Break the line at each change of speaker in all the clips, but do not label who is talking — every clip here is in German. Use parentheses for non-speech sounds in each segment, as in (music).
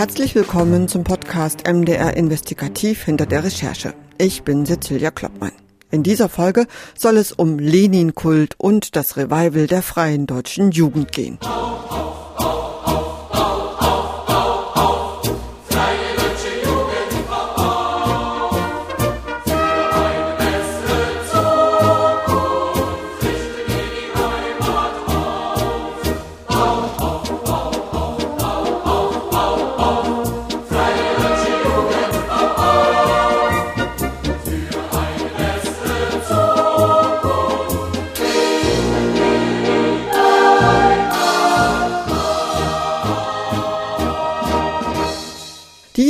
Herzlich willkommen zum Podcast MDR Investigativ hinter der Recherche. Ich bin Cecilia Kloppmann. In dieser Folge soll es um Lenin-Kult und das Revival der freien deutschen Jugend gehen.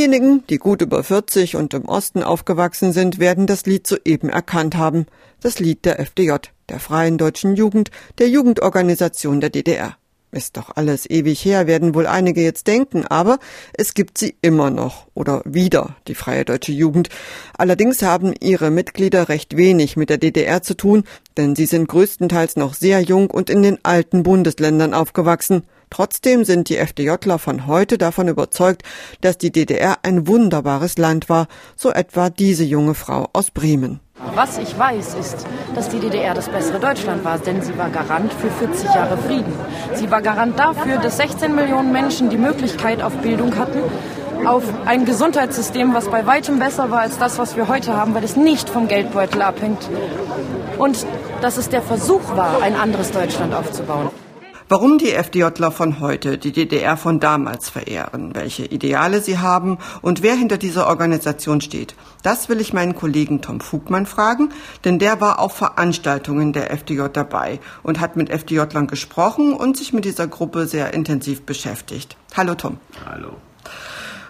Diejenigen, die gut über 40 und im Osten aufgewachsen sind, werden das Lied soeben erkannt haben. Das Lied der FDJ, der Freien Deutschen Jugend, der Jugendorganisation der DDR. Ist doch alles ewig her, werden wohl einige jetzt denken, aber es gibt sie immer noch oder wieder, die Freie Deutsche Jugend. Allerdings haben ihre Mitglieder recht wenig mit der DDR zu tun, denn sie sind größtenteils noch sehr jung und in den alten Bundesländern aufgewachsen. Trotzdem sind die FDJler von heute davon überzeugt, dass die DDR ein wunderbares Land war, so etwa diese junge Frau aus Bremen.
Was ich weiß, ist, dass die DDR das bessere Deutschland war, denn sie war Garant für 40 Jahre Frieden. Sie war Garant dafür, dass 16 Millionen Menschen die Möglichkeit auf Bildung hatten, auf ein Gesundheitssystem, was bei weitem besser war als das, was wir heute haben, weil es nicht vom Geldbeutel abhängt. Und dass es der Versuch war, ein anderes Deutschland aufzubauen.
Warum die FDJler von heute die DDR von damals verehren, welche Ideale sie haben und wer hinter dieser Organisation steht, das will ich meinen Kollegen Tom Fugmann fragen, denn der war auf Veranstaltungen der FDJ dabei und hat mit FDJlern gesprochen und sich mit dieser Gruppe sehr intensiv beschäftigt. Hallo Tom.
Hallo.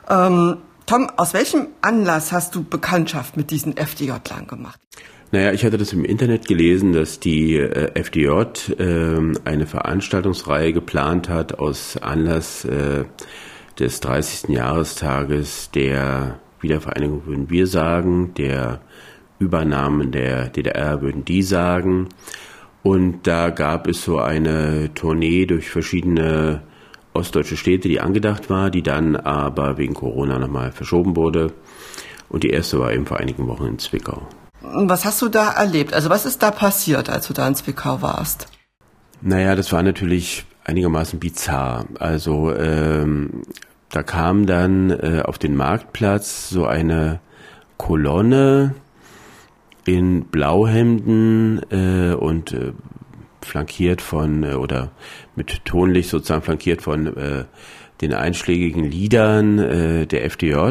Ähm, Tom, aus welchem Anlass hast du Bekanntschaft mit diesen FDJlern gemacht?
Naja, ich hatte das im Internet gelesen, dass die äh, FDJ äh, eine Veranstaltungsreihe geplant hat aus Anlass äh, des 30. Jahrestages der Wiedervereinigung, würden wir sagen, der Übernahmen der DDR, würden die sagen. Und da gab es so eine Tournee durch verschiedene ostdeutsche Städte, die angedacht war, die dann aber wegen Corona nochmal verschoben wurde. Und die erste war eben vor einigen Wochen in Zwickau.
Was hast du da erlebt? Also was ist da passiert, als du da in Zwickau warst?
Naja, das war natürlich einigermaßen bizarr. Also ähm, da kam dann äh, auf den Marktplatz so eine Kolonne in Blauhemden äh, und äh, flankiert von äh, oder mit Tonlicht sozusagen flankiert von äh, den einschlägigen Liedern äh, der FDJ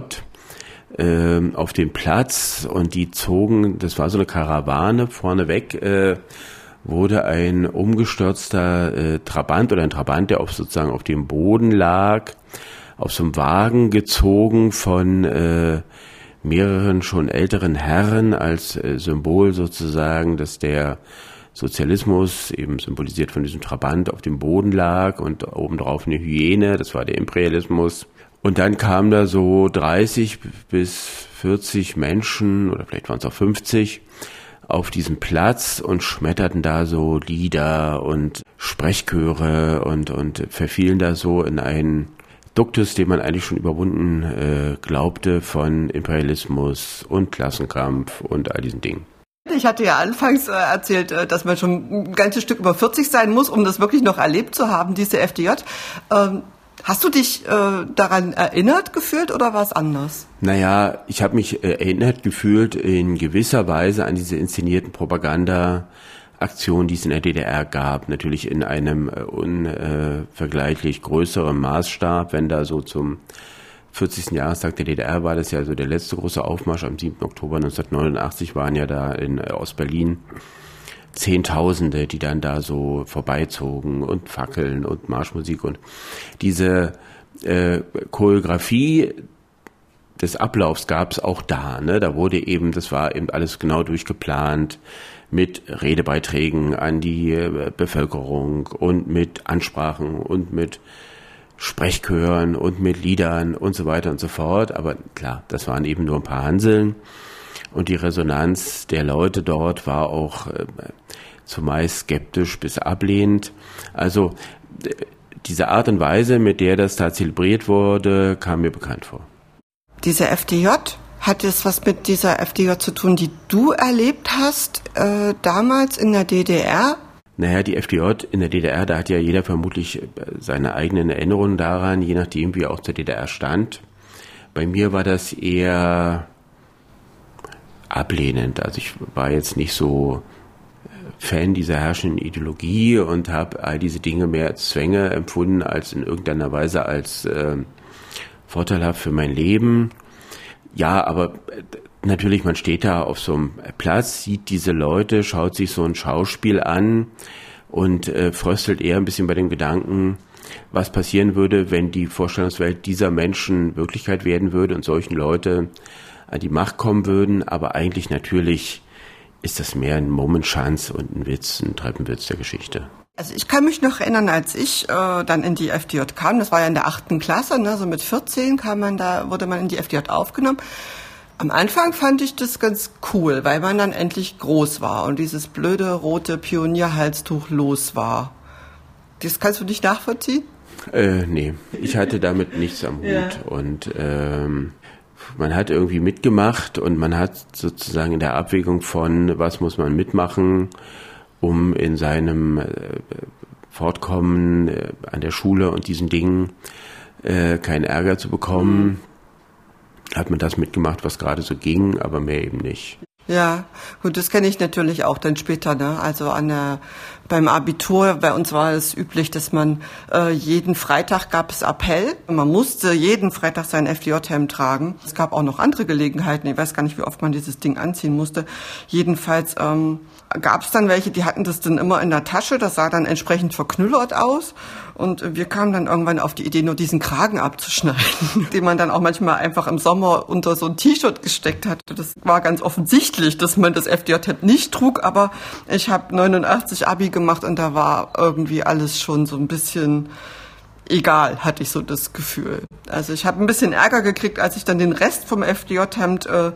äh, auf den Platz und die zogen, das war so eine Karawane, vorneweg äh, wurde ein umgestürzter äh, Trabant oder ein Trabant, der auf sozusagen auf dem Boden lag, auf so einem Wagen gezogen von äh, mehreren schon älteren Herren als äh, Symbol sozusagen, dass der Sozialismus, eben symbolisiert von diesem Trabant, auf dem Boden lag und obendrauf eine Hyäne, das war der Imperialismus. Und dann kamen da so 30 bis 40 Menschen oder vielleicht waren es auch 50 auf diesem Platz und schmetterten da so Lieder und Sprechchöre und, und verfielen da so in einen Duktus, den man eigentlich schon überwunden äh, glaubte von Imperialismus und Klassenkampf und all diesen Dingen.
Ich hatte ja anfangs äh, erzählt, äh, dass man schon ein ganzes Stück über 40 sein muss, um das wirklich noch erlebt zu haben, diese FDJ. Hast du dich äh, daran erinnert gefühlt oder war es anders?
Naja, ich habe mich äh, erinnert gefühlt in gewisser Weise an diese inszenierten Propaganda-Aktionen, die es in der DDR gab. Natürlich in einem äh, unvergleichlich größeren Maßstab, wenn da so zum 40. Jahrestag der DDR war das ja so der letzte große Aufmarsch am 7. Oktober 1989 waren ja da in äh, Ostberlin Zehntausende, die dann da so vorbeizogen und Fackeln und Marschmusik und diese äh, Choreografie des Ablaufs gab es auch da. Ne? Da wurde eben, das war eben alles genau durchgeplant mit Redebeiträgen an die äh, Bevölkerung und mit Ansprachen und mit Sprechchören und mit Liedern und so weiter und so fort. Aber klar, das waren eben nur ein paar Hanseln. Und die Resonanz der Leute dort war auch äh, zumeist skeptisch bis ablehnend. Also diese Art und Weise, mit der das da zelebriert wurde, kam mir bekannt vor.
Diese FDJ, hat es was mit dieser FDJ zu tun, die du erlebt hast äh, damals in der DDR?
Naja, die FDJ in der DDR, da hat ja jeder vermutlich äh, seine eigenen Erinnerungen daran, je nachdem, wie er auch zur DDR stand. Bei mir war das eher ablehnend. Also ich war jetzt nicht so äh, Fan dieser herrschenden Ideologie und habe all diese Dinge mehr als Zwänge empfunden, als in irgendeiner Weise als äh, vorteilhaft für mein Leben. Ja, aber äh, natürlich, man steht da auf so einem Platz, sieht diese Leute, schaut sich so ein Schauspiel an und äh, fröstelt eher ein bisschen bei dem Gedanken, was passieren würde, wenn die Vorstellungswelt dieser Menschen Wirklichkeit werden würde und solchen Leute an die Macht kommen würden. Aber eigentlich natürlich ist das mehr ein Momentschanz und ein Witz, ein Treppenwitz der Geschichte.
Also ich kann mich noch erinnern, als ich äh, dann in die FDJ kam, das war ja in der achten Klasse, ne, so mit 14 kam man da, wurde man in die FDJ aufgenommen. Am Anfang fand ich das ganz cool, weil man dann endlich groß war und dieses blöde rote Pionierhalstuch los war. Das kannst du nicht nachvollziehen?
Äh, nee, ich hatte damit nichts am Hut ja. und ähm, man hat irgendwie mitgemacht und man hat sozusagen in der Abwägung von, was muss man mitmachen, um in seinem äh, Fortkommen äh, an der Schule und diesen Dingen äh, keinen Ärger zu bekommen, mhm. hat man das mitgemacht, was gerade so ging, aber mehr eben nicht.
Ja, gut, das kenne ich natürlich auch dann später. Ne? Also an der, beim Abitur, bei uns war es üblich, dass man äh, jeden Freitag gab es Appell. Man musste jeden Freitag sein FDJ-Hemd tragen. Es gab auch noch andere Gelegenheiten. Ich weiß gar nicht, wie oft man dieses Ding anziehen musste. Jedenfalls ähm, gab es dann welche, die hatten das dann immer in der Tasche, das sah dann entsprechend verknüllert aus. Und wir kamen dann irgendwann auf die Idee, nur diesen Kragen abzuschneiden, (laughs) den man dann auch manchmal einfach im Sommer unter so ein T-Shirt gesteckt hat. Das war ganz offensichtlich, dass man das FDJ nicht trug, aber ich habe 89 Abi gemacht und da war irgendwie alles schon so ein bisschen egal, hatte ich so das Gefühl. Also ich habe ein bisschen Ärger gekriegt, als ich dann den Rest vom FDJ-Hemd äh,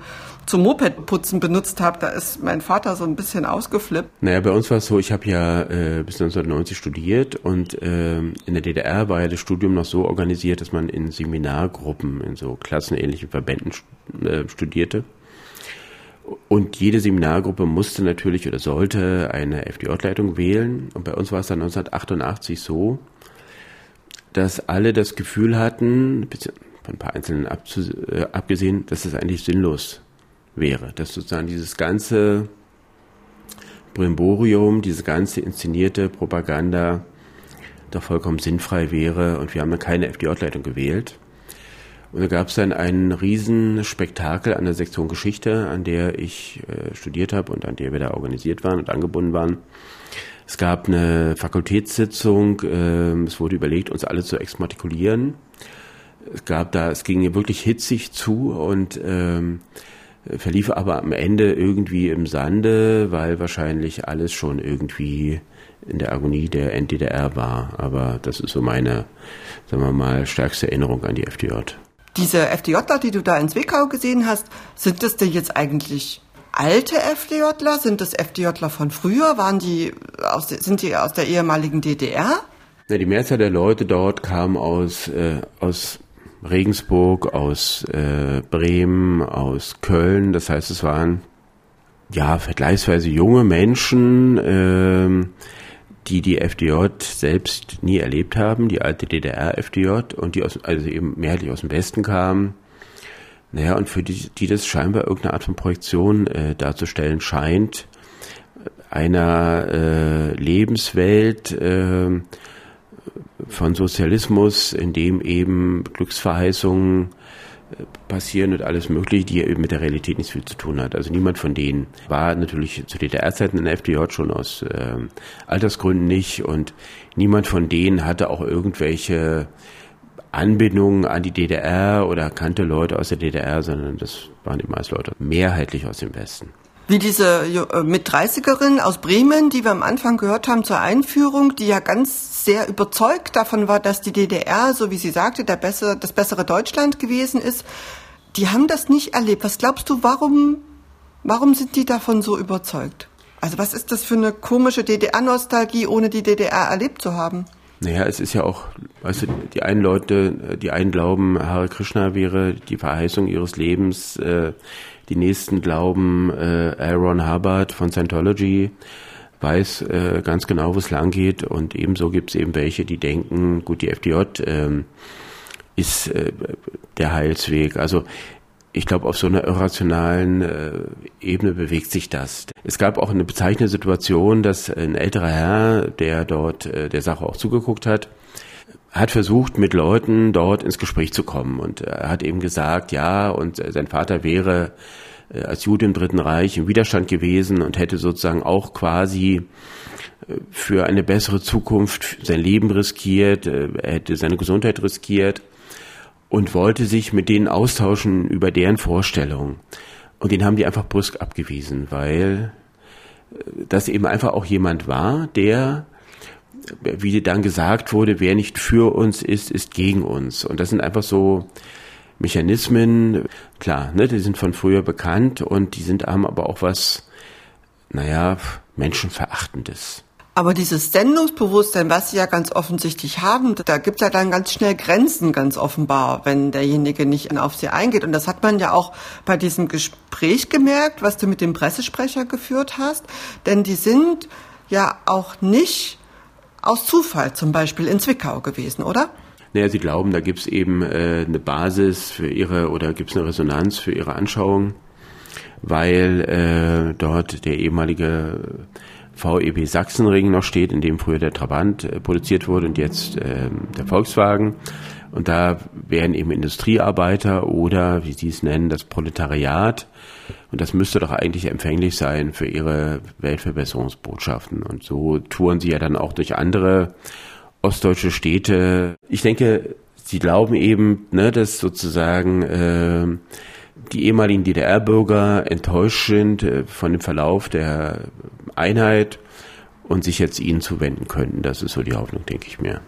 zum Mopedputzen benutzt habe, da ist mein Vater so ein bisschen ausgeflippt.
Naja, bei uns war es so, ich habe ja äh, bis 1990 studiert und äh, in der DDR war ja das Studium noch so organisiert, dass man in Seminargruppen, in so klassenähnlichen Verbänden äh, studierte. Und jede Seminargruppe musste natürlich oder sollte eine FDJ-Leitung wählen. Und bei uns war es dann 1988 so, dass alle das Gefühl hatten, von ein paar Einzelnen äh, abgesehen, dass es eigentlich sinnlos wäre. Dass sozusagen dieses ganze Brimborium, diese ganze inszenierte Propaganda doch vollkommen sinnfrei wäre und wir haben keine FDJ-Leitung gewählt. Und da gab es dann ein Riesenspektakel an der Sektion Geschichte, an der ich äh, studiert habe und an der wir da organisiert waren und angebunden waren. Es gab eine Fakultätssitzung, äh, es wurde überlegt, uns alle zu exmatrikulieren. Es gab da, es ging wirklich hitzig zu und ähm, verlief aber am Ende irgendwie im Sande, weil wahrscheinlich alles schon irgendwie in der Agonie der NDDR war. Aber das ist so meine, sagen wir mal, stärkste Erinnerung an die FDJ.
Diese FDJler, die du da in Zwickau gesehen hast, sind das denn jetzt eigentlich alte FDJler? Sind das FDJler von früher? Waren die aus, sind die aus der ehemaligen DDR?
Ja, die Mehrzahl der Leute dort kam aus, äh, aus Regensburg, aus äh, Bremen, aus Köln. Das heißt, es waren ja vergleichsweise junge Menschen, äh, die die FDJ selbst nie erlebt haben, die alte DDR-FDJ und die aus, also eben mehrheitlich aus dem Westen kamen. Naja, und für die, die das scheinbar irgendeine Art von Projektion äh, darzustellen scheint, einer äh, Lebenswelt, äh, von Sozialismus, in dem eben Glücksverheißungen äh, passieren und alles Mögliche, die eben mit der Realität nichts viel zu tun hat. Also niemand von denen war natürlich zu DDR-Zeiten in der FDJ schon aus äh, Altersgründen nicht und niemand von denen hatte auch irgendwelche Anbindungen an die DDR oder kannte Leute aus der DDR, sondern das waren die meisten Leute mehrheitlich aus dem Westen.
Wie diese äh, mit 30erin aus Bremen, die wir am Anfang gehört haben zur Einführung, die ja ganz sehr überzeugt davon war, dass die DDR, so wie sie sagte, der bessere, das bessere Deutschland gewesen ist. Die haben das nicht erlebt. Was glaubst du, warum, warum sind die davon so überzeugt? Also was ist das für eine komische DDR-Nostalgie, ohne die DDR erlebt zu haben?
Naja, es ist ja auch, weißt du, die einen Leute, die einen glauben, Hare Krishna wäre die Verheißung ihres Lebens, äh, die nächsten glauben, äh, Aaron Hubbard von Scientology weiß äh, ganz genau, wo es lang geht und ebenso gibt es eben welche, die denken, gut, die FDJ äh, ist äh, der Heilsweg. Also ich glaube, auf so einer irrationalen äh, Ebene bewegt sich das. Es gab auch eine bezeichnende Situation, dass ein älterer Herr, der dort äh, der Sache auch zugeguckt hat, hat versucht, mit Leuten dort ins Gespräch zu kommen. Und er hat eben gesagt, ja, und sein Vater wäre äh, als Jude im Dritten Reich im Widerstand gewesen und hätte sozusagen auch quasi äh, für eine bessere Zukunft sein Leben riskiert, äh, er hätte seine Gesundheit riskiert und wollte sich mit denen austauschen über deren Vorstellungen. Und den haben die einfach brüsk abgewiesen, weil äh, das eben einfach auch jemand war, der, wie dann gesagt wurde, wer nicht für uns ist, ist gegen uns. Und das sind einfach so Mechanismen, klar, ne, die sind von früher bekannt und die sind haben aber auch was, naja, Menschenverachtendes.
Aber dieses Sendungsbewusstsein, was sie ja ganz offensichtlich haben, da gibt es ja dann ganz schnell Grenzen, ganz offenbar, wenn derjenige nicht auf sie eingeht. Und das hat man ja auch bei diesem Gespräch gemerkt, was du mit dem Pressesprecher geführt hast. Denn die sind ja auch nicht aus Zufall zum Beispiel in Zwickau gewesen, oder?
Naja, sie glauben, da gibt es eben äh, eine Basis für ihre oder gibt es eine Resonanz für ihre Anschauung, weil äh, dort der ehemalige VEB Sachsenring noch steht, in dem früher der Trabant äh, produziert wurde und jetzt äh, der Volkswagen. Und da wären eben Industriearbeiter oder, wie Sie es nennen, das Proletariat. Und das müsste doch eigentlich empfänglich sein für ihre Weltverbesserungsbotschaften. Und so touren sie ja dann auch durch andere ostdeutsche Städte. Ich denke, sie glauben eben, ne, dass sozusagen äh, die ehemaligen DDR-Bürger enttäuscht sind äh, von dem Verlauf der Einheit und sich jetzt ihnen zuwenden könnten. Das ist so die Hoffnung, denke ich mir.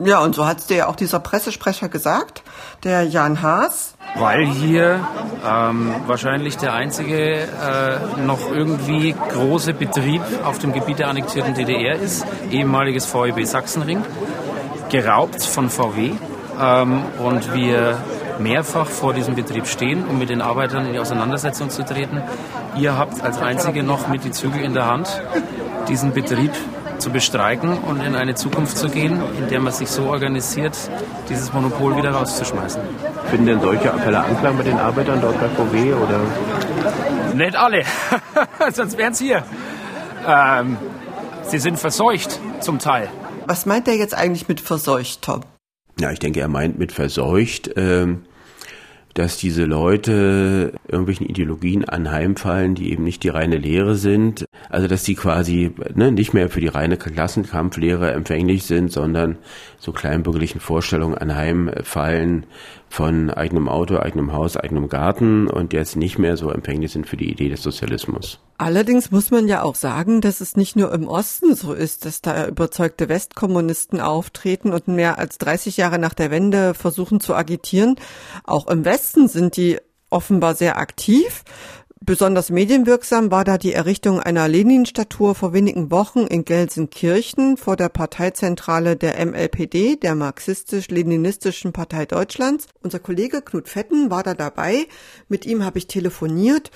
Ja, und so hat es dir ja auch dieser Pressesprecher gesagt, der Jan Haas.
Weil hier ähm, wahrscheinlich der einzige äh, noch irgendwie große Betrieb auf dem Gebiet der annektierten DDR ist, ehemaliges VEB Sachsenring, geraubt von VW. Ähm, und wir mehrfach vor diesem Betrieb stehen, um mit den Arbeitern in die Auseinandersetzung zu treten. Ihr habt als Einzige noch mit die Zügel in der Hand, diesen Betrieb zu bestreiken und in eine Zukunft zu gehen, in der man sich so organisiert, dieses Monopol wieder rauszuschmeißen.
Finden denn solche Appelle Anklang bei den Arbeitern dort bei VW oder?
Nicht alle, (laughs) sonst wären sie hier. Ähm, sie sind verseucht zum Teil.
Was meint er jetzt eigentlich mit verseucht, Tom?
Ja, ich denke, er meint mit verseucht, ähm, dass diese Leute irgendwelchen Ideologien anheimfallen, die eben nicht die reine Lehre sind. Also dass sie quasi ne, nicht mehr für die reine Klassenkampflehre empfänglich sind, sondern so kleinbürgerlichen Vorstellungen anheimfallen von eigenem Auto, eigenem Haus, eigenem Garten und jetzt nicht mehr so empfänglich sind für die Idee des Sozialismus.
Allerdings muss man ja auch sagen, dass es nicht nur im Osten so ist, dass da überzeugte Westkommunisten auftreten und mehr als 30 Jahre nach der Wende versuchen zu agitieren. Auch im Westen sind die offenbar sehr aktiv. Besonders medienwirksam war da die Errichtung einer Lenin-Statue vor wenigen Wochen in Gelsenkirchen vor der Parteizentrale der MLPD, der marxistisch-leninistischen Partei Deutschlands. Unser Kollege Knut Fetten war da dabei. Mit ihm habe ich telefoniert.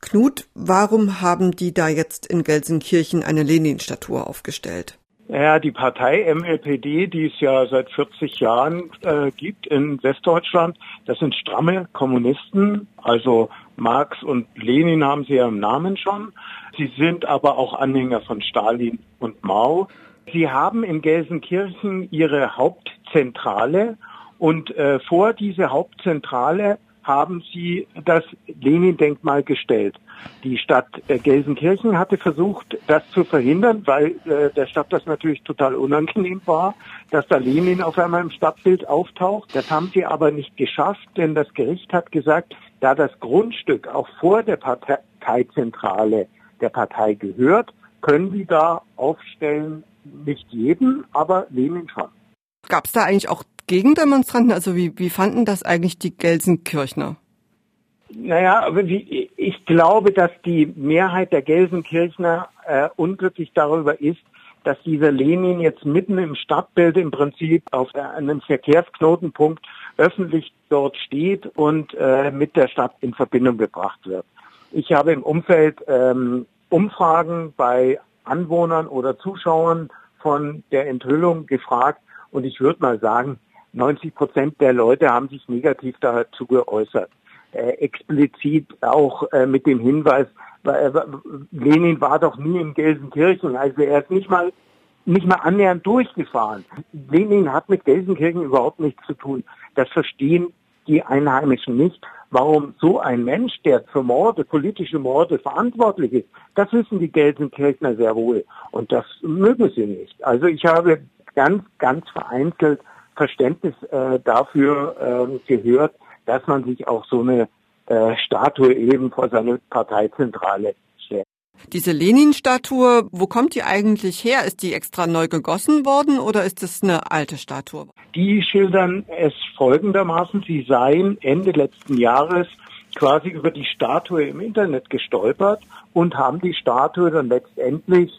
Knut, warum haben die da jetzt in Gelsenkirchen eine Lenin-Statue aufgestellt?
Ja, die Partei MLPD, die es ja seit 40 Jahren äh, gibt in Westdeutschland, das sind stramme Kommunisten, also Marx und Lenin haben sie ja im Namen schon. Sie sind aber auch Anhänger von Stalin und Mao. Sie haben in Gelsenkirchen ihre Hauptzentrale und äh, vor diese Hauptzentrale haben sie das Lenin-Denkmal gestellt. Die Stadt äh, Gelsenkirchen hatte versucht, das zu verhindern, weil äh, der Stadt das natürlich total unangenehm war, dass da Lenin auf einmal im Stadtbild auftaucht. Das haben sie aber nicht geschafft, denn das Gericht hat gesagt, da das Grundstück auch vor der Parteizentrale der Partei gehört, können sie da aufstellen, nicht jeden, aber Lenin schon.
Gab es da eigentlich auch Gegendemonstranten? Also wie, wie fanden das eigentlich die Gelsenkirchner?
Naja, ich glaube, dass die Mehrheit der Gelsenkirchner äh, unglücklich darüber ist, dass dieser Lenin jetzt mitten im Stadtbild im Prinzip auf einem Verkehrsknotenpunkt öffentlich dort steht und äh, mit der Stadt in Verbindung gebracht wird. Ich habe im Umfeld ähm, Umfragen bei Anwohnern oder Zuschauern von der Enthüllung gefragt und ich würde mal sagen, 90 Prozent der Leute haben sich negativ dazu geäußert. Äh, explizit auch äh, mit dem Hinweis, äh, Lenin war doch nie in Gelsenkirchen, also er ist nicht mal nicht mal annähernd durchgefahren. Lenin hat mit Gelsenkirchen überhaupt nichts zu tun. Das verstehen die Einheimischen nicht. Warum so ein Mensch, der für Morde, politische Morde verantwortlich ist, das wissen die Gelsenkirchner sehr wohl. Und das mögen sie nicht. Also ich habe ganz, ganz vereinzelt Verständnis äh, dafür äh, gehört, dass man sich auch so eine äh, Statue eben vor seine Parteizentrale.
Diese Lenin-Statue, wo kommt die eigentlich her? Ist die extra neu gegossen worden oder ist es eine alte Statue?
Die schildern es folgendermaßen, sie seien Ende letzten Jahres quasi über die Statue im Internet gestolpert und haben die Statue dann letztendlich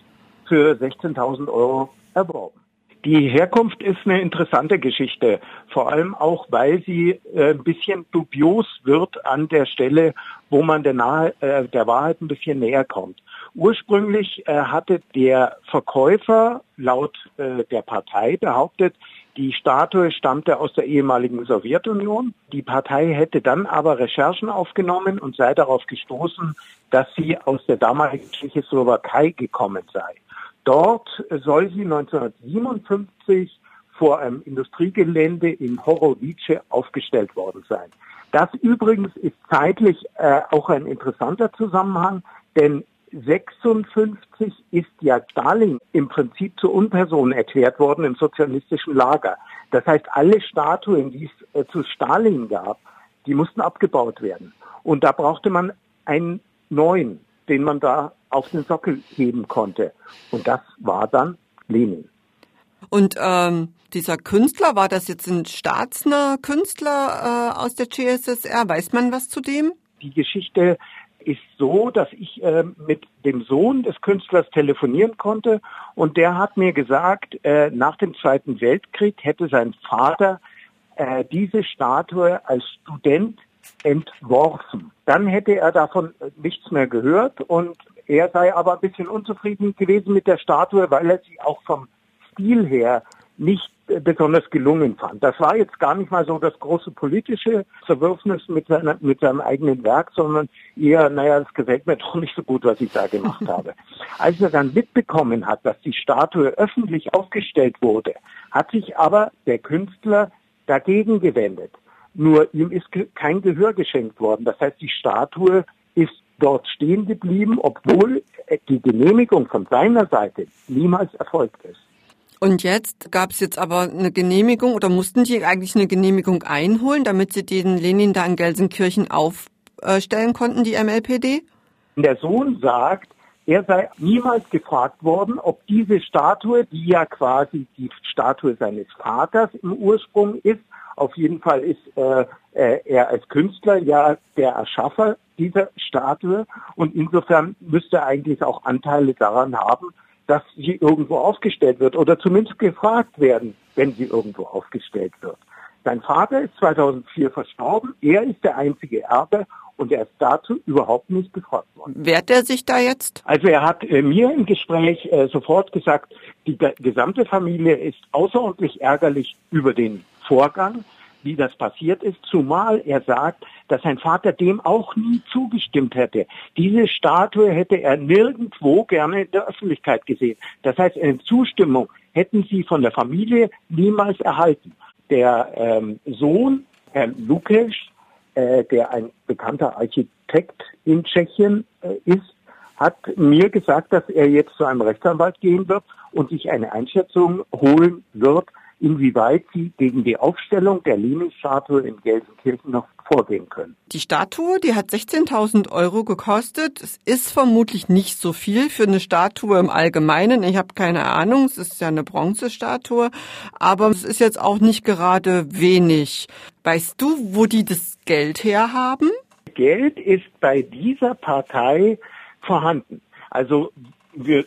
für 16.000 Euro erworben. Die Herkunft ist eine interessante Geschichte, vor allem auch, weil sie äh, ein bisschen dubios wird an der Stelle, wo man der, nahe, äh, der Wahrheit ein bisschen näher kommt. Ursprünglich äh, hatte der Verkäufer laut der Partei behauptet, die Statue stammte aus der ehemaligen Sowjetunion. Die Partei hätte dann aber Recherchen aufgenommen und sei darauf gestoßen, dass sie aus der damaligen Tschechoslowakei gekommen sei. Dort soll sie 1957 vor einem Industriegelände in Horowice aufgestellt worden sein. Das übrigens ist zeitlich äh, auch ein interessanter Zusammenhang, denn 56 ist ja Stalin im Prinzip zur Unperson erklärt worden im sozialistischen Lager. Das heißt, alle Statuen, die es äh, zu Stalin gab, die mussten abgebaut werden. Und da brauchte man einen neuen, den man da auf den Sockel heben konnte. Und das war dann Lenin.
Und ähm, dieser Künstler, war das jetzt ein staatsner Künstler äh, aus der CSSR? Weiß man was zu dem?
Die Geschichte ist so, dass ich äh, mit dem Sohn des Künstlers telefonieren konnte und der hat mir gesagt, äh, nach dem Zweiten Weltkrieg hätte sein Vater äh, diese Statue als Student entworfen. Dann hätte er davon nichts mehr gehört und er sei aber ein bisschen unzufrieden gewesen mit der Statue, weil er sie auch vom Stil her nicht besonders gelungen fand. Das war jetzt gar nicht mal so das große politische Zerwürfnis mit, seiner, mit seinem eigenen Werk, sondern eher, naja, das gefällt mir (laughs) doch nicht so gut, was ich da gemacht habe. Als er dann mitbekommen hat, dass die Statue öffentlich aufgestellt wurde, hat sich aber der Künstler dagegen gewendet. Nur ihm ist kein Gehör geschenkt worden. Das heißt, die Statue ist dort stehen geblieben, obwohl die Genehmigung von seiner Seite niemals erfolgt ist.
Und jetzt gab es jetzt aber eine Genehmigung oder mussten die eigentlich eine Genehmigung einholen, damit sie den Lenin da in Gelsenkirchen aufstellen konnten, die MLPD?
Der Sohn sagt, er sei niemals gefragt worden, ob diese Statue, die ja quasi die Statue seines Vaters im Ursprung ist, auf jeden Fall ist äh, äh, er als Künstler ja der Erschaffer dieser Statue und insofern müsste er eigentlich auch Anteile daran haben, dass sie irgendwo aufgestellt wird oder zumindest gefragt werden, wenn sie irgendwo aufgestellt wird. Sein Vater ist 2004 verstorben, er ist der einzige Erbe und er ist dazu überhaupt nicht gefragt worden.
Wehrt er sich da jetzt?
Also er hat äh, mir im Gespräch äh, sofort gesagt, die gesamte Familie ist außerordentlich ärgerlich über den Vorgang, wie das passiert ist, zumal er sagt, dass sein Vater dem auch nie zugestimmt hätte. Diese Statue hätte er nirgendwo gerne in der Öffentlichkeit gesehen. Das heißt, eine Zustimmung hätten sie von der Familie niemals erhalten. Der ähm, Sohn, Herr Lukesch, äh, der ein bekannter Architekt in Tschechien äh, ist, hat mir gesagt, dass er jetzt zu einem Rechtsanwalt gehen wird und sich eine Einschätzung holen wird, inwieweit sie gegen die Aufstellung der Lenin-Statue in Gelsenkirchen noch vorgehen können.
Die Statue, die hat 16.000 Euro gekostet. Es ist vermutlich nicht so viel für eine Statue im Allgemeinen. Ich habe keine Ahnung, es ist ja eine Bronzestatue, aber es ist jetzt auch nicht gerade wenig. Weißt du, wo die das Geld herhaben?
Geld ist bei dieser Partei vorhanden. Also wir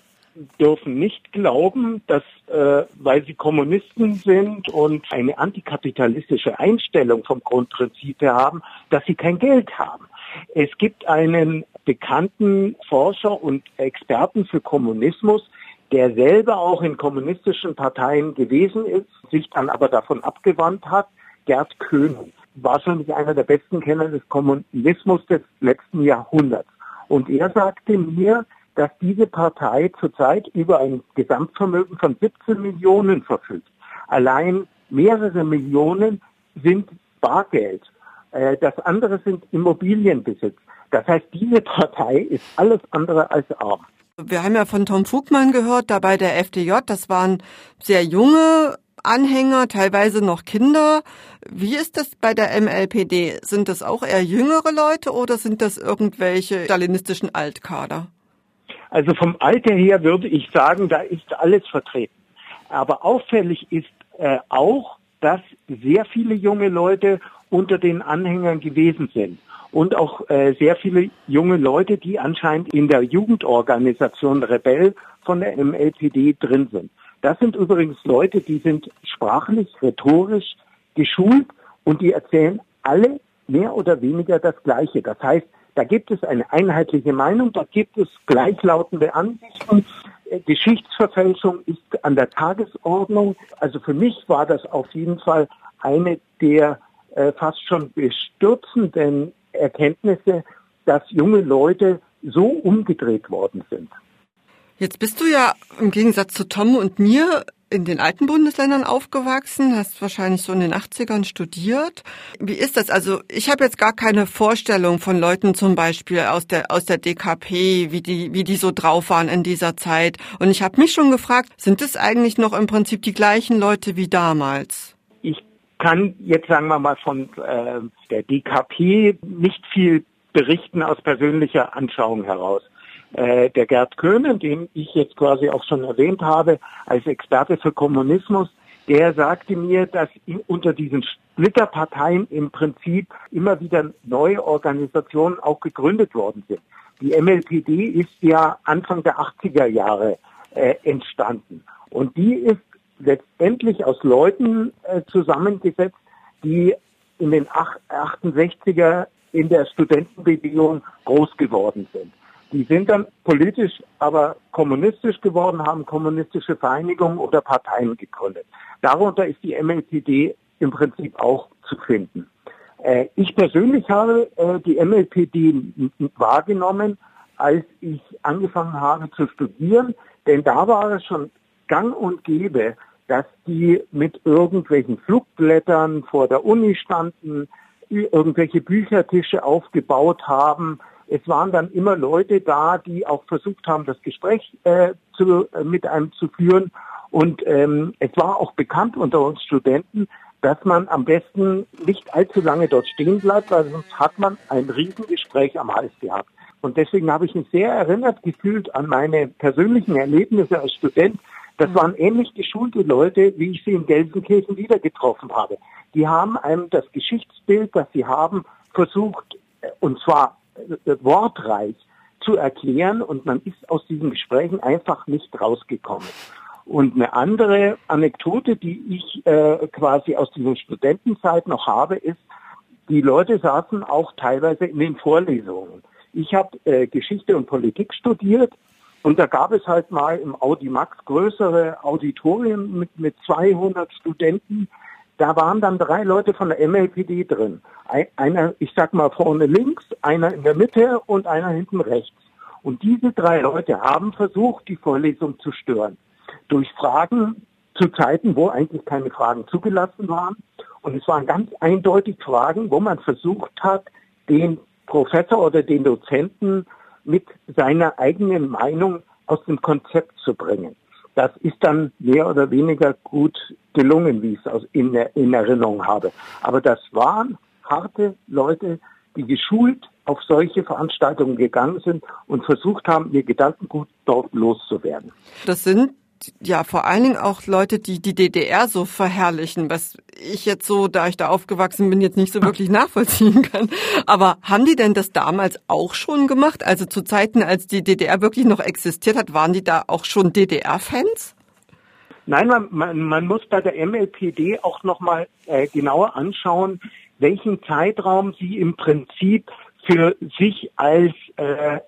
dürfen nicht glauben, dass äh, weil sie Kommunisten sind und eine antikapitalistische Einstellung vom Grundprinzip her haben, dass sie kein Geld haben. Es gibt einen bekannten Forscher und Experten für Kommunismus, der selber auch in kommunistischen Parteien gewesen ist, sich dann aber davon abgewandt hat, Gerd Köhn, wahrscheinlich einer der besten Kenner des Kommunismus des letzten Jahrhunderts. Und er sagte mir, dass diese Partei zurzeit über ein Gesamtvermögen von 17 Millionen verfügt. Allein mehrere Millionen sind Bargeld. Äh, das andere sind Immobilienbesitz. Das heißt, diese Partei ist alles andere als arm.
Wir haben ja von Tom Fugmann gehört, da bei der FDJ, das waren sehr junge Anhänger, teilweise noch Kinder. Wie ist das bei der MLPD? Sind das auch eher jüngere Leute oder sind das irgendwelche stalinistischen Altkader?
Also vom Alter her würde ich sagen, da ist alles vertreten. Aber auffällig ist äh, auch, dass sehr viele junge Leute unter den Anhängern gewesen sind und auch äh, sehr viele junge Leute, die anscheinend in der Jugendorganisation Rebell von der MLPD drin sind. Das sind übrigens Leute, die sind sprachlich, rhetorisch geschult und die erzählen alle mehr oder weniger das Gleiche. Das heißt, da gibt es eine einheitliche Meinung, da gibt es gleichlautende Ansichten. Äh, Geschichtsverfälschung ist an der Tagesordnung. Also für mich war das auf jeden Fall eine der äh, fast schon bestürzenden Erkenntnisse, dass junge Leute so umgedreht worden sind.
Jetzt bist du ja im Gegensatz zu Tom und mir in den alten Bundesländern aufgewachsen, hast wahrscheinlich so in den 80ern studiert. Wie ist das? Also ich habe jetzt gar keine Vorstellung von Leuten zum Beispiel aus der aus der DKP, wie die wie die so drauf waren in dieser Zeit. Und ich habe mich schon gefragt, sind es eigentlich noch im Prinzip die gleichen Leute wie damals?
kann jetzt sagen wir mal von äh, der DKP nicht viel berichten aus persönlicher Anschauung heraus. Äh, der Gerd Köhnen, den ich jetzt quasi auch schon erwähnt habe, als Experte für Kommunismus, der sagte mir, dass unter diesen Splitterparteien im Prinzip immer wieder neue Organisationen auch gegründet worden sind. Die MLPD ist ja Anfang der 80er Jahre äh, entstanden. Und die ist letztendlich aus Leuten äh, zusammengesetzt, die in den 68er in der Studentenbewegung groß geworden sind. Die sind dann politisch, aber kommunistisch geworden, haben kommunistische Vereinigungen oder Parteien gegründet. Darunter ist die MLPD im Prinzip auch zu finden. Äh, ich persönlich habe äh, die MLPD wahrgenommen, als ich angefangen habe zu studieren, denn da war es schon gang und gäbe, dass die mit irgendwelchen Flugblättern vor der Uni standen, irgendwelche Büchertische aufgebaut haben. Es waren dann immer Leute da, die auch versucht haben, das Gespräch äh, zu, äh, mit einem zu führen. Und ähm, es war auch bekannt unter uns Studenten, dass man am besten nicht allzu lange dort stehen bleibt, weil sonst hat man ein Riesengespräch am Hals gehabt. Und deswegen habe ich mich sehr erinnert gefühlt an meine persönlichen Erlebnisse als Student, das waren ähnlich geschulte Leute, wie ich sie in Gelsenkirchen wieder getroffen habe. Die haben einem das Geschichtsbild, das sie haben, versucht, äh, und zwar wortreich zu erklären und man ist aus diesen Gesprächen einfach nicht rausgekommen. Und eine andere Anekdote, die ich äh, quasi aus dieser Studentenzeit noch habe, ist, die Leute saßen auch teilweise in den Vorlesungen. Ich habe äh, Geschichte und Politik studiert und da gab es halt mal im Audimax größere Auditorien mit, mit 200 Studenten. Da waren dann drei Leute von der MLPD drin. Einer, ich sag mal vorne links, einer in der Mitte und einer hinten rechts. Und diese drei Leute haben versucht, die Vorlesung zu stören. Durch Fragen zu Zeiten, wo eigentlich keine Fragen zugelassen waren. Und es waren ganz eindeutig Fragen, wo man versucht hat, den Professor oder den Dozenten mit seiner eigenen Meinung aus dem Konzept zu bringen. Das ist dann mehr oder weniger gut gelungen, wie ich es in, in Erinnerung habe. Aber das waren harte Leute, die geschult auf solche Veranstaltungen gegangen sind und versucht haben, ihr Gedankengut dort loszuwerden.
Das sind ja vor allen Dingen auch Leute, die die DDR so verherrlichen, was ich jetzt so, da ich da aufgewachsen bin, jetzt nicht so wirklich nachvollziehen kann. Aber haben die denn das damals auch schon gemacht? Also zu Zeiten, als die DDR wirklich noch existiert hat, waren die da auch schon DDR-Fans?
Nein, man, man, man muss bei der MLPD auch nochmal äh, genauer anschauen, welchen Zeitraum sie im Prinzip für sich als äh,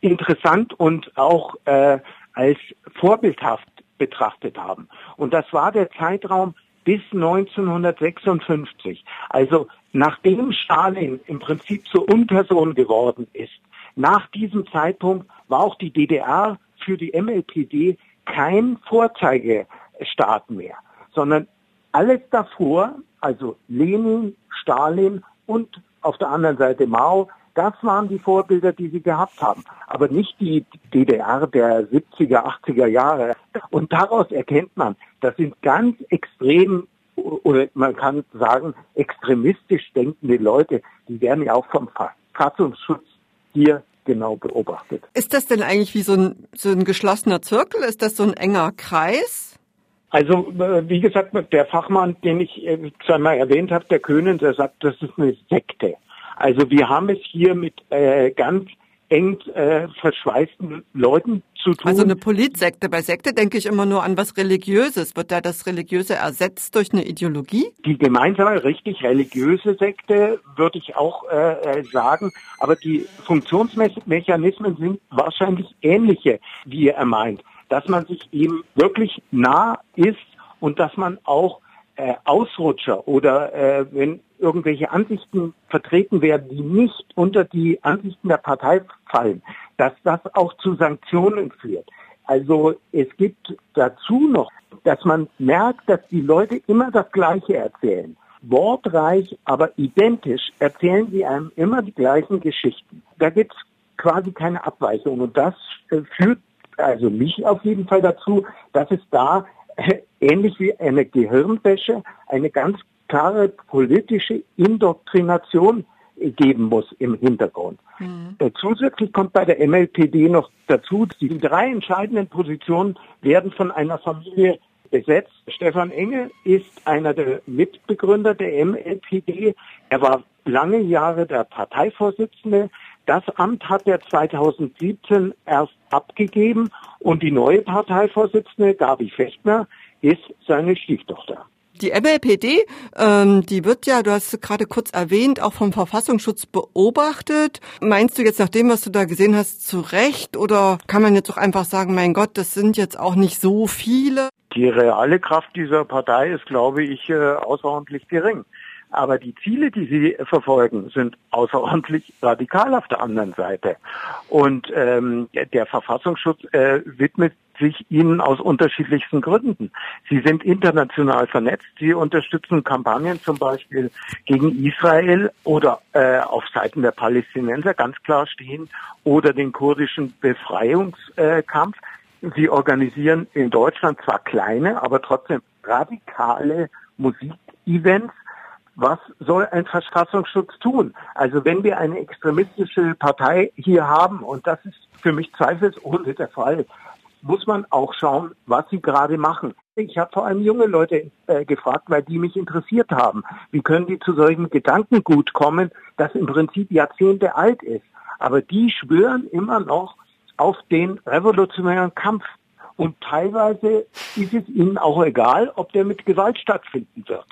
interessant und auch äh, als vorbildhaft betrachtet haben. Und das war der Zeitraum bis 1956. Also nachdem Stalin im Prinzip zur Unperson geworden ist, nach diesem Zeitpunkt war auch die DDR für die MLPD kein Vorzeigestaat mehr, sondern alles davor, also Lenin, Stalin und auf der anderen Seite Mao, das waren die Vorbilder, die sie gehabt haben, aber nicht die DDR der 70er, 80er Jahre. Und daraus erkennt man, das sind ganz extrem oder man kann sagen extremistisch denkende Leute, die werden ja auch vom Verfassungsschutz hier genau beobachtet.
Ist das denn eigentlich wie so ein, so ein geschlossener Zirkel? Ist das so ein enger Kreis?
Also äh, wie gesagt, der Fachmann, den ich äh, zweimal erwähnt habe, der König, der sagt, das ist eine Sekte. Also wir haben es hier mit äh, ganz eng äh, verschweißten Leuten zu tun.
Also eine Politsekte. Bei Sekte denke ich immer nur an was Religiöses. Wird da das Religiöse ersetzt durch eine Ideologie?
Die gemeinsame, richtig religiöse Sekte würde ich auch äh, äh sagen. Aber die Funktionsmechanismen sind wahrscheinlich ähnliche, wie er meint. Dass man sich eben wirklich nah ist und dass man auch äh, Ausrutscher oder äh, wenn irgendwelche Ansichten vertreten werden, die nicht unter die Ansichten der Partei fallen, dass das auch zu Sanktionen führt. Also es gibt dazu noch, dass man merkt, dass die Leute immer das Gleiche erzählen. Wortreich, aber identisch erzählen sie einem immer die gleichen Geschichten. Da gibt es quasi keine Abweichung. Und das äh, führt also mich auf jeden Fall dazu, dass es da (laughs) ähnlich wie eine Gehirnwäsche eine ganz klare politische Indoktrination geben muss im Hintergrund. Mhm. Äh, zusätzlich kommt bei der MLPD noch dazu, die drei entscheidenden Positionen werden von einer Familie besetzt. Stefan Engel ist einer der Mitbegründer der MLPD. Er war lange Jahre der Parteivorsitzende. Das Amt hat er 2017 erst abgegeben und die neue Parteivorsitzende, Gabi Fechtner, ist seine Stieftochter.
Die MLPD, ähm, die wird ja, du hast gerade kurz erwähnt, auch vom Verfassungsschutz beobachtet. Meinst du jetzt nach dem, was du da gesehen hast, zu Recht? Oder kann man jetzt auch einfach sagen, mein Gott, das sind jetzt auch nicht so viele?
Die reale Kraft dieser Partei ist, glaube ich, äh, außerordentlich gering. Aber die Ziele, die sie verfolgen, sind außerordentlich radikal auf der anderen Seite. Und ähm, der Verfassungsschutz äh, widmet sich ihnen aus unterschiedlichsten Gründen. Sie sind international vernetzt. Sie unterstützen Kampagnen zum Beispiel gegen Israel oder äh, auf Seiten der Palästinenser ganz klar stehen oder den kurdischen Befreiungskampf. Sie organisieren in Deutschland zwar kleine, aber trotzdem radikale Musikevents was soll ein Verfassungsschutz tun? Also wenn wir eine extremistische Partei hier haben, und das ist für mich zweifelsohne der Fall, muss man auch schauen, was sie gerade machen. Ich habe vor allem junge Leute äh, gefragt, weil die mich interessiert haben. Wie können die zu solchen Gedankengut kommen, das im Prinzip Jahrzehnte alt ist? Aber die schwören immer noch auf den revolutionären Kampf. Und teilweise ist es ihnen auch egal, ob der mit Gewalt stattfinden wird.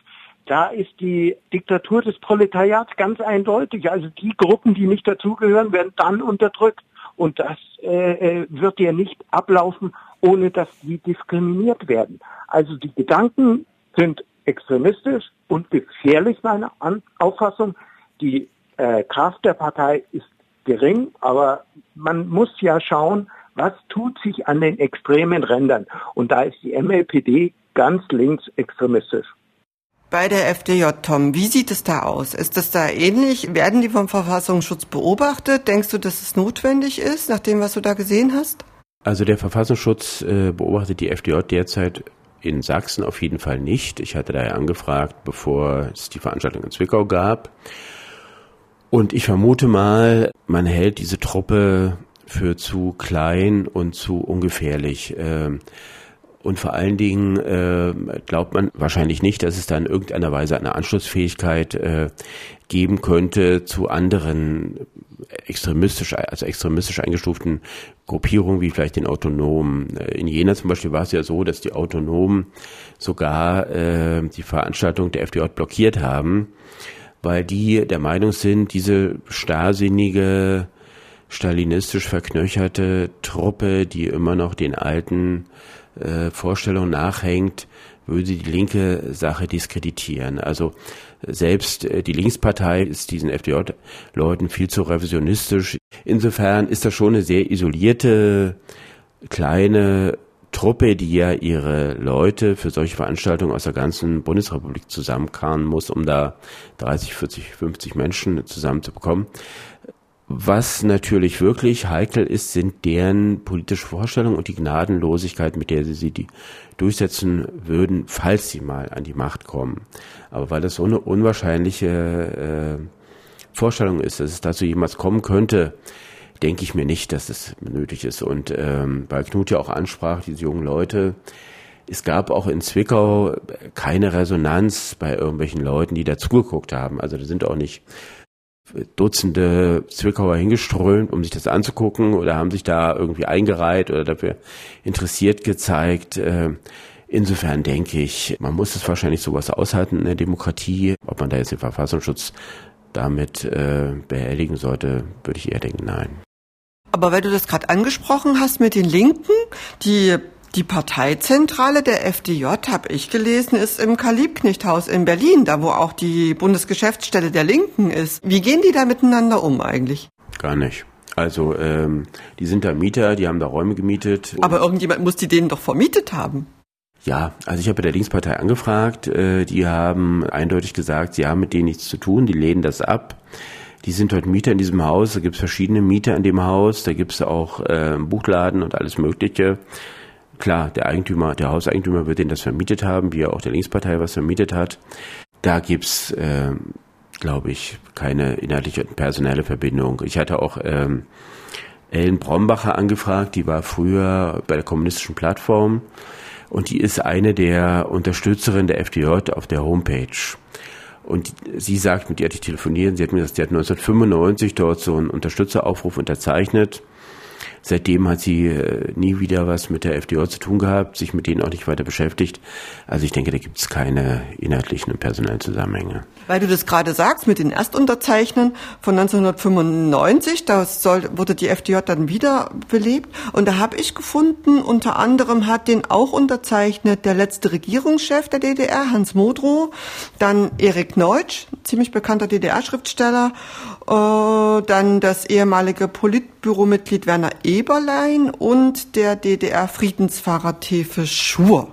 Da ist die Diktatur des Proletariats ganz eindeutig. Also die Gruppen, die nicht dazugehören, werden dann unterdrückt. Und das äh, äh wird ja nicht ablaufen, ohne dass die diskriminiert werden. Also die Gedanken sind extremistisch und gefährlich meiner Auffassung. Die äh, Kraft der Partei ist gering, aber man muss ja schauen, was tut sich an den extremen Rändern. Und da ist die MLPD ganz links extremistisch.
Bei der FDJ, Tom, wie sieht es da aus? Ist das da ähnlich? Werden die vom Verfassungsschutz beobachtet? Denkst du, dass es notwendig ist, nach dem, was du da gesehen hast?
Also der Verfassungsschutz äh, beobachtet die FDJ derzeit in Sachsen auf jeden Fall nicht. Ich hatte daher angefragt, bevor es die Veranstaltung in Zwickau gab. Und ich vermute mal, man hält diese Truppe für zu klein und zu ungefährlich. Ähm, Und vor allen Dingen äh, glaubt man wahrscheinlich nicht, dass es da in irgendeiner Weise eine Anschlussfähigkeit äh, geben könnte zu anderen extremistisch, also extremistisch eingestuften Gruppierungen, wie vielleicht den Autonomen. In Jena zum Beispiel war es ja so, dass die Autonomen sogar äh, die Veranstaltung der FDJ blockiert haben, weil die der Meinung sind, diese starrsinnige, stalinistisch verknöcherte Truppe, die immer noch den alten äh, Vorstellungen nachhängt, würde die linke Sache diskreditieren. Also selbst äh, die Linkspartei ist diesen FDJ-Leuten viel zu revisionistisch. Insofern ist das schon eine sehr isolierte, kleine Truppe, die ja ihre Leute für solche Veranstaltungen aus der ganzen Bundesrepublik zusammenkarren muss, um da 30, 40, 50 Menschen zusammenzubekommen. Was natürlich wirklich heikel ist, sind deren politische Vorstellungen und die Gnadenlosigkeit, mit der sie sie die durchsetzen würden, falls sie mal an die Macht kommen. Aber weil das so eine unwahrscheinliche äh, Vorstellung ist, dass es dazu jemals kommen könnte, denke ich mir nicht, dass es nötig ist. Und ähm, weil Knut ja auch ansprach, diese jungen Leute, es gab auch in Zwickau keine Resonanz bei irgendwelchen Leuten, die dazugeguckt haben. Also da sind auch nicht Dutzende Zwickauer hingeströmt, um sich das anzugucken oder haben sich da irgendwie eingereiht oder dafür interessiert gezeigt. Äh, insofern denke ich, man muss es wahrscheinlich sowas aushalten in der Demokratie. Ob man da jetzt den Verfassungsschutz damit äh, behelligen sollte, würde ich eher denken, nein.
Aber weil du das gerade angesprochen hast mit den Linken, die die Parteizentrale der FDJ, habe ich gelesen, ist im Karl-Liebknecht-Haus in Berlin, da wo auch die Bundesgeschäftsstelle der Linken ist. Wie gehen die da miteinander um eigentlich?
Gar nicht. Also ähm, die sind da Mieter, die haben da Räume gemietet.
Aber irgendjemand muss die denen doch vermietet haben.
Ja, also ich habe bei der Linkspartei angefragt. Äh, die haben eindeutig gesagt, sie haben mit denen nichts zu tun, die lehnen das ab. Die sind dort Mieter in diesem Haus, da gibt es verschiedene Mieter in dem Haus, da gibt es auch äh, Buchladen und alles Mögliche. Klar, der Eigentümer, der Hauseigentümer wird denen das vermietet haben, wie auch der Linkspartei was vermietet hat. Da gibt's, äh, glaube ich, keine inhaltliche und personelle Verbindung. Ich hatte auch ähm, Ellen Brombacher angefragt, die war früher bei der kommunistischen Plattform und die ist eine der Unterstützerinnen der FDJ auf der Homepage. Und sie sagt, mit ihr hatte ich telefonieren, sie hat mir das, die hat 1995 dort so einen Unterstützeraufruf unterzeichnet Seitdem hat sie äh, nie wieder was mit der FDJ zu tun gehabt, sich mit denen auch nicht weiter beschäftigt. Also ich denke, da gibt es keine inhaltlichen und personellen Zusammenhänge.
Weil du das gerade sagst mit den Erstunterzeichnern von 1995, da soll, wurde die FDJ dann wieder belebt. Und da habe ich gefunden, unter anderem hat den auch unterzeichnet der letzte Regierungschef der DDR, Hans Modrow, dann Erik Neutsch, ziemlich bekannter DDR-Schriftsteller, äh, dann das ehemalige Politbüromitglied Werner Eberlein und der DDR-Friedensfahrer Tefe Schur.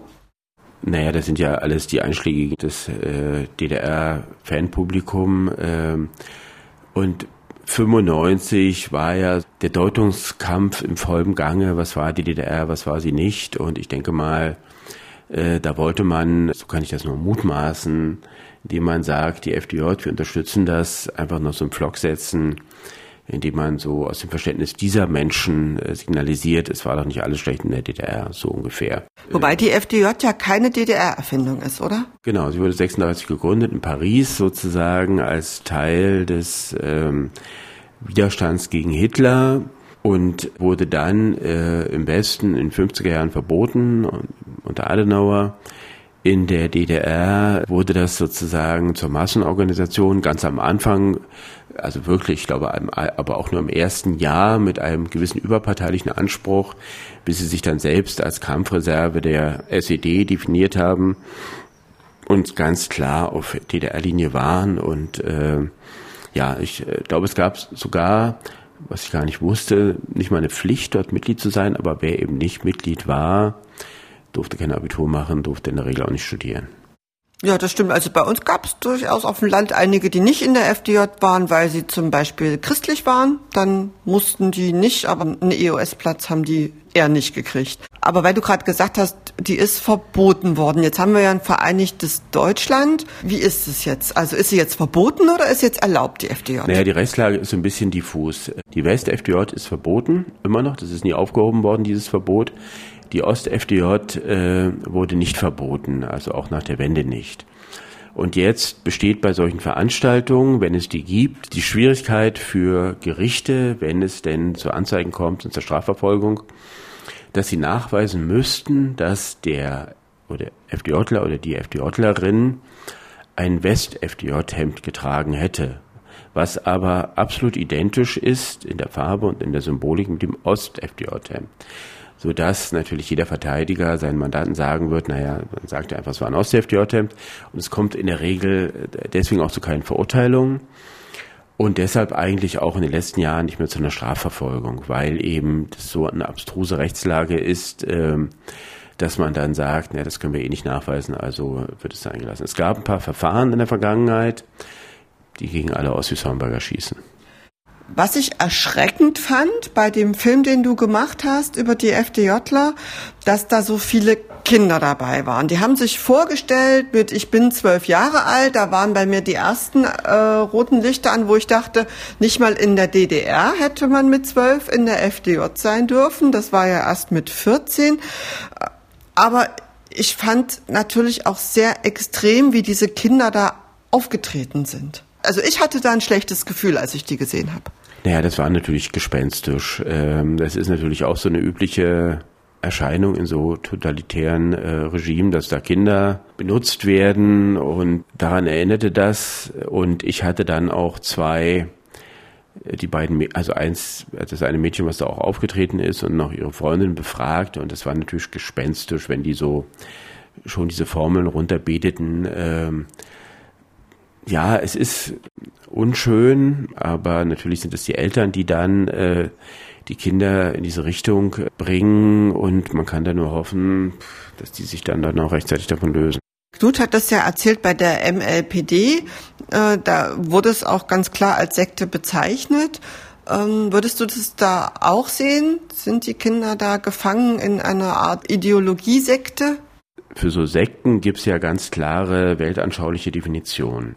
Naja, das sind ja alles die Einschläge des äh, DDR-Fanpublikum. Äh, und 95 war ja der Deutungskampf im vollen Gange. Was war die DDR, was war sie nicht? Und ich denke mal, äh, da wollte man, so kann ich das nur mutmaßen, indem man sagt, die FDJ, wir unterstützen das, einfach noch so einen Flock setzen, indem man so aus dem Verständnis dieser Menschen äh, signalisiert, es war doch nicht alles schlecht in der DDR, so ungefähr.
Wobei die FDJ ja keine DDR-Erfindung ist, oder?
Genau, sie wurde 36 gegründet in Paris sozusagen als Teil des ähm, Widerstands gegen Hitler und wurde dann äh, im Westen in 50er Jahren verboten unter Adenauer in der DDR wurde das sozusagen zur Massenorganisation ganz am Anfang, also wirklich, ich glaube, aber auch nur im ersten Jahr mit einem gewissen überparteilichen Anspruch, bis sie sich dann selbst als Kampfreserve der SED definiert haben und ganz klar auf DDR-Linie waren. Und äh, ja, ich äh, glaube, es gab sogar, was ich gar nicht wusste, nicht mal eine Pflicht, dort Mitglied zu sein, aber wer eben nicht Mitglied war, durfte kein Abitur machen, durfte in der Regel auch nicht studieren.
Ja, das stimmt. Also bei uns gab es durchaus auf dem Land einige, die nicht in der FDJ waren, weil sie zum Beispiel christlich waren. Dann mussten die nicht, aber einen EOS-Platz haben die eher nicht gekriegt. Aber weil du gerade gesagt hast, die ist verboten worden. Jetzt haben wir ja ein vereinigtes Deutschland. Wie ist es jetzt? Also ist sie jetzt verboten oder ist jetzt erlaubt, die FDJ?
Naja, die Rechtslage ist so ein bisschen diffus. Die West-FDJ ist verboten, immer noch. Das ist nie aufgehoben worden, dieses Verbot. Die Ost-FDJ äh, wurde nicht verboten, also auch nach der Wende nicht. Und jetzt besteht bei solchen Veranstaltungen, wenn es die gibt, die Schwierigkeit für Gerichte, wenn es denn zu Anzeigen kommt und zur Strafverfolgung, dass sie nachweisen müssten, dass der oder FDJler oder die FDJlerin ein West-FDJ-Hemd getragen hätte, was aber absolut identisch ist in der Farbe und in der Symbolik mit dem Ost-FDJ-Hemd sodass natürlich jeder Verteidiger seinen Mandanten sagen wird, naja, dann sagt er einfach, es war ein Ost-FDJ-Hemd und es kommt in der Regel deswegen auch zu keinen Verurteilungen und deshalb eigentlich auch in den letzten Jahren nicht mehr zu einer Strafverfolgung, weil eben das so eine abstruse Rechtslage ist, ähm, dass man dann sagt, na, das können wir eh nicht nachweisen, also wird es eingelassen. Es gab ein paar Verfahren in der Vergangenheit, die gegen alle Ossi-Hornberger schießen.
Was ich erschreckend fand bei dem Film, den du gemacht hast über die FDJler, dass da so viele Kinder dabei waren. Die haben sich vorgestellt mit, ich bin zwölf Jahre alt, da waren bei mir die ersten äh, roten Lichter an, wo ich dachte, nicht mal in der DDR hätte man mit zwölf in der FDJ sein dürfen. Das war ja erst mit 14. Aber ich fand natürlich auch sehr extrem, wie diese Kinder da aufgetreten sind. Also ich hatte da ein schlechtes Gefühl, als ich die gesehen habe.
Naja, das war natürlich gespenstisch. Ähm, das ist natürlich auch so eine übliche Erscheinung in so totalitären äh, Regimen, dass da Kinder benutzt werden und daran erinnerte das. Und ich hatte dann auch zwei, äh, die beiden, also eins, das eine Mädchen, was da auch aufgetreten ist und noch ihre Freundin befragt und das war natürlich gespenstisch, wenn die so schon diese Formeln runterbeteten. Ähm, ja, es ist unschön, aber natürlich sind es die Eltern, die dann äh, die Kinder in diese Richtung bringen und man kann da nur hoffen, dass die sich dann dann auch rechtzeitig davon lösen.
Knut hat das ja erzählt bei der MLPD, äh, da wurde es auch ganz klar als Sekte bezeichnet. Ähm, würdest du das da auch sehen? Sind die Kinder da gefangen in einer Art Ideologiesekte?
Für so Sekten gibt es ja ganz klare weltanschauliche Definitionen.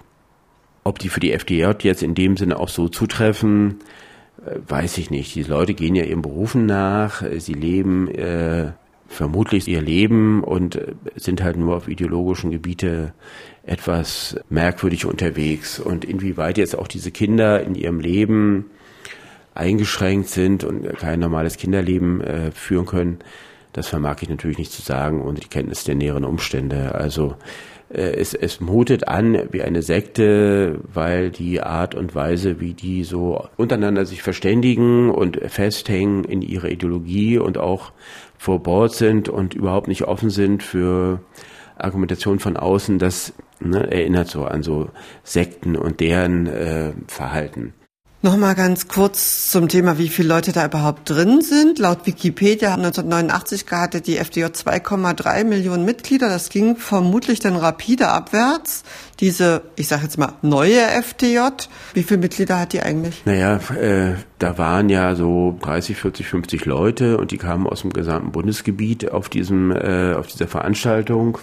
Ob die für die FDJ jetzt in dem Sinne auch so zutreffen, äh, weiß ich nicht. Die Leute gehen ja ihren Berufen nach, sie leben äh, vermutlich ihr Leben und äh, sind halt nur auf ideologischen Gebiete etwas merkwürdig unterwegs. Und inwieweit jetzt auch diese Kinder in ihrem Leben eingeschränkt sind und kein normales Kinderleben äh, führen können, das vermag ich natürlich nicht zu sagen ohne die Kenntnis der näheren Umstände. Also es, es mutet an wie eine Sekte, weil die Art und Weise, wie die so untereinander sich verständigen und festhängen in ihrer Ideologie und auch vor Bord sind und überhaupt nicht offen sind für Argumentation von außen, das ne, erinnert so an so Sekten und deren äh, Verhalten.
Nochmal ganz kurz zum Thema, wie viele Leute da überhaupt drin sind. Laut Wikipedia 1989 hatte die FDJ 2,3 Millionen Mitglieder. Das ging vermutlich dann rapide abwärts. Diese, ich sage jetzt mal, neue FDJ. Wie viele Mitglieder hat die eigentlich?
Naja, äh, da waren ja so 30, 40, 50 Leute und die kamen aus dem gesamten Bundesgebiet auf diesem, äh, auf dieser Veranstaltung.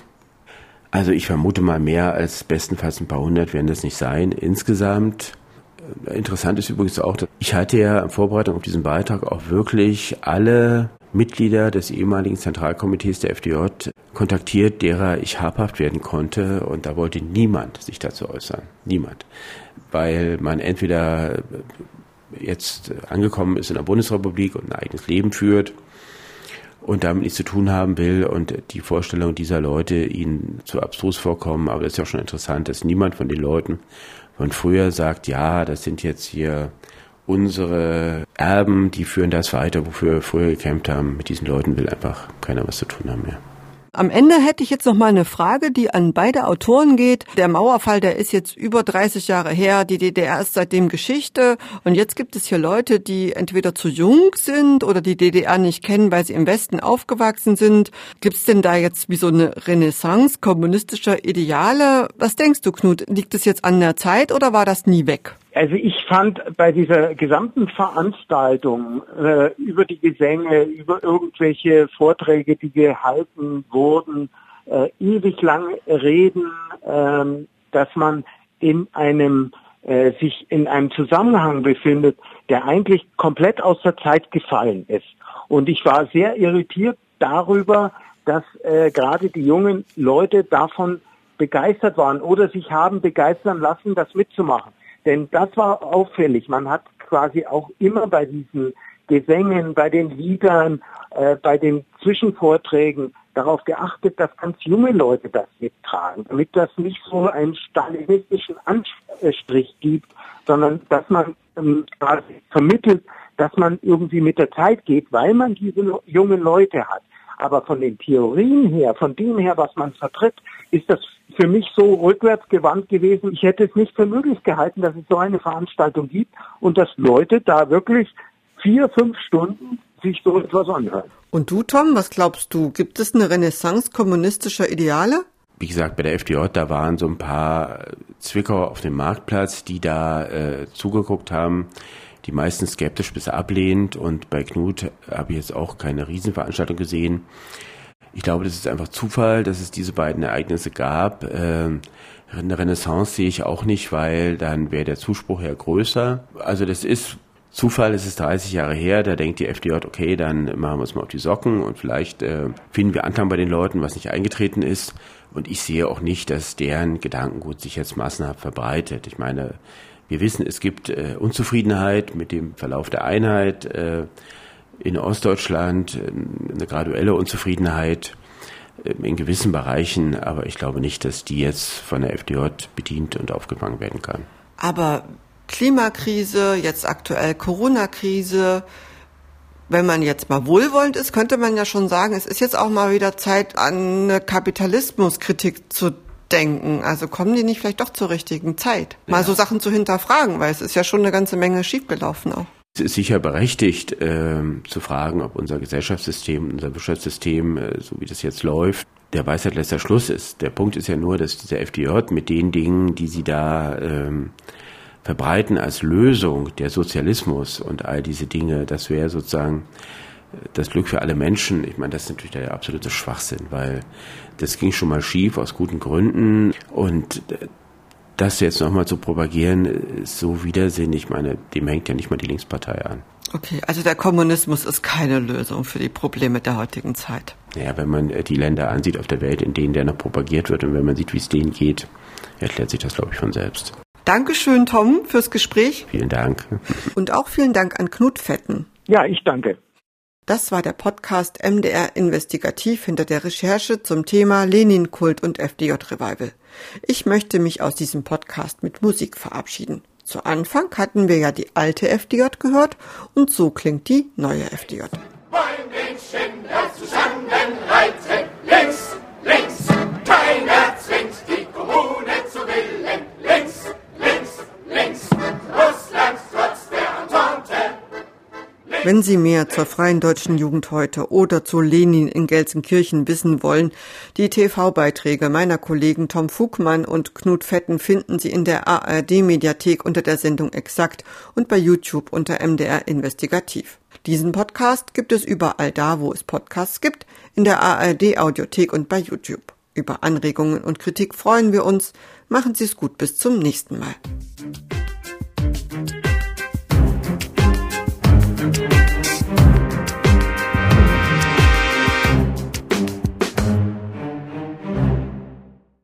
Also ich vermute mal mehr als bestenfalls ein paar hundert werden das nicht sein insgesamt. Interessant ist übrigens auch, dass ich hatte ja in Vorbereitung auf diesen Beitrag auch wirklich alle Mitglieder des ehemaligen Zentralkomitees der FDJ kontaktiert, derer ich habhaft werden konnte. Und da wollte niemand sich dazu äußern. Niemand. Weil man entweder jetzt angekommen ist in der Bundesrepublik und ein eigenes Leben führt und damit nichts zu tun haben will und die Vorstellung dieser Leute ihnen zu abstrus vorkommen. Aber das ist ja auch schon interessant, dass niemand von den Leuten von früher sagt, ja, das sind jetzt hier unsere Erben, die führen das weiter, wofür wir früher gekämpft haben. Mit diesen Leuten will einfach keiner was zu tun haben mehr.
Am Ende hätte ich jetzt noch mal eine Frage, die an beide Autoren geht. Der Mauerfall, der ist jetzt über 30 Jahre her. Die DDR ist seitdem Geschichte. Und jetzt gibt es hier Leute, die entweder zu jung sind oder die DDR nicht kennen, weil sie im Westen aufgewachsen sind. Gibt es denn da jetzt wie so eine Renaissance kommunistischer Ideale? Was denkst du, Knut? Liegt es jetzt an der Zeit oder war das nie weg?
Also ich fand bei dieser gesamten Veranstaltung äh, über die Gesänge, über irgendwelche Vorträge, die gehalten wurden, äh, ewig lang reden, äh, dass man in einem äh, sich in einem Zusammenhang befindet, der eigentlich komplett aus der Zeit gefallen ist. Und ich war sehr irritiert darüber, dass äh, gerade die jungen Leute davon begeistert waren oder sich haben begeistern lassen, das mitzumachen. Denn das war auffällig. Man hat quasi auch immer bei diesen Gesängen, bei den Liedern, äh, bei den Zwischenvorträgen darauf geachtet, dass ganz junge Leute das mittragen, damit das nicht so einen stalinistischen Anstrich gibt, sondern dass man ähm, vermittelt, dass man irgendwie mit der Zeit geht, weil man diese jungen Leute hat. Aber von den Theorien her, von dem her, was man vertritt, ist das für mich so rückwärts gewandt gewesen. Ich hätte es nicht für möglich gehalten, dass es so eine Veranstaltung gibt und dass Leute da wirklich vier, fünf Stunden sich so etwas anhören.
Und du, Tom, was glaubst du? Gibt es eine Renaissance kommunistischer Ideale?
Wie gesagt, bei der FDJ, da waren so ein paar Zwickauer auf dem Marktplatz, die da äh, zugeguckt haben, die meisten skeptisch bis ablehnend. Und bei Knut habe ich jetzt auch keine Riesenveranstaltung gesehen. Ich glaube, das ist einfach Zufall, dass es diese beiden Ereignisse gab. Eine Renaissance sehe ich auch nicht, weil dann wäre der Zuspruch ja größer. Also das ist Zufall, es ist 30 Jahre her, da denkt die FDJ, okay, dann machen wir uns mal auf die Socken und vielleicht äh, finden wir Anklang bei den Leuten, was nicht eingetreten ist. Und ich sehe auch nicht, dass deren Gedankengut sich jetzt massenhaft verbreitet. Ich meine, wir wissen, es gibt äh, Unzufriedenheit mit dem Verlauf der Einheit äh, in Ostdeutschland, äh, eine graduelle Unzufriedenheit äh, in gewissen Bereichen, aber ich glaube nicht, dass die jetzt von der FDJ bedient und aufgefangen werden kann.
Aber Klimakrise, jetzt aktuell Corona-Krise. Wenn man jetzt mal wohlwollend ist, könnte man ja schon sagen, es ist jetzt auch mal wieder Zeit, an Kapitalismuskritik zu denken. Also kommen die nicht vielleicht doch zur richtigen Zeit, mal ja. so Sachen zu hinterfragen, weil es ist ja schon eine ganze Menge schiefgelaufen auch.
Es ist sicher berechtigt äh, zu fragen, ob unser Gesellschaftssystem, unser Wirtschaftssystem, äh, so wie das jetzt läuft, der Weisheit letzter Schluss ist. Der Punkt ist ja nur, dass dieser FDJ mit den Dingen, die sie da ähm, verbreiten als Lösung der Sozialismus und all diese Dinge, das wäre sozusagen äh, das Glück für alle Menschen. Ich meine, das ist natürlich der absolute Schwachsinn, weil das ging schon mal schief aus guten Gründen und äh, das jetzt nochmal zu propagieren, ist so widersinnig. Ich meine, dem hängt ja nicht mal die Linkspartei an.
Okay, also der Kommunismus ist keine Lösung für die Probleme der heutigen Zeit.
Naja, wenn man äh, die Länder ansieht auf der Welt, in denen der noch propagiert wird und wenn man sieht, wie es denen geht, erklärt sich das, glaube ich, von selbst.
Dankeschön, Tom, fürs Gespräch.
Vielen Dank.
Und auch vielen Dank an Knut Fetten.
Ja, ich danke.
Das war der Podcast MDR Investigativ hinter der Recherche zum Thema Lenin-Kult und FDJ-Revival. Ich möchte mich aus diesem Podcast mit Musik verabschieden. Zu Anfang hatten wir ja die alte FDJ gehört und so klingt die neue FDJ. Wollen den Schinder Wenn Sie mehr zur Freien Deutschen Jugend heute oder zu Lenin in Gelsenkirchen wissen wollen, die TV-Beiträge meiner Kollegen Tom Fugmann und Knut Fetten finden Sie in der ARD-Mediathek unter der Sendung Exakt und bei YouTube unter MDR Investigativ. Diesen Podcast gibt es überall da, wo es Podcasts gibt, in der ARD-Audiothek und bei YouTube. Über Anregungen und Kritik freuen wir uns. Machen Sie es gut, bis zum nächsten Mal.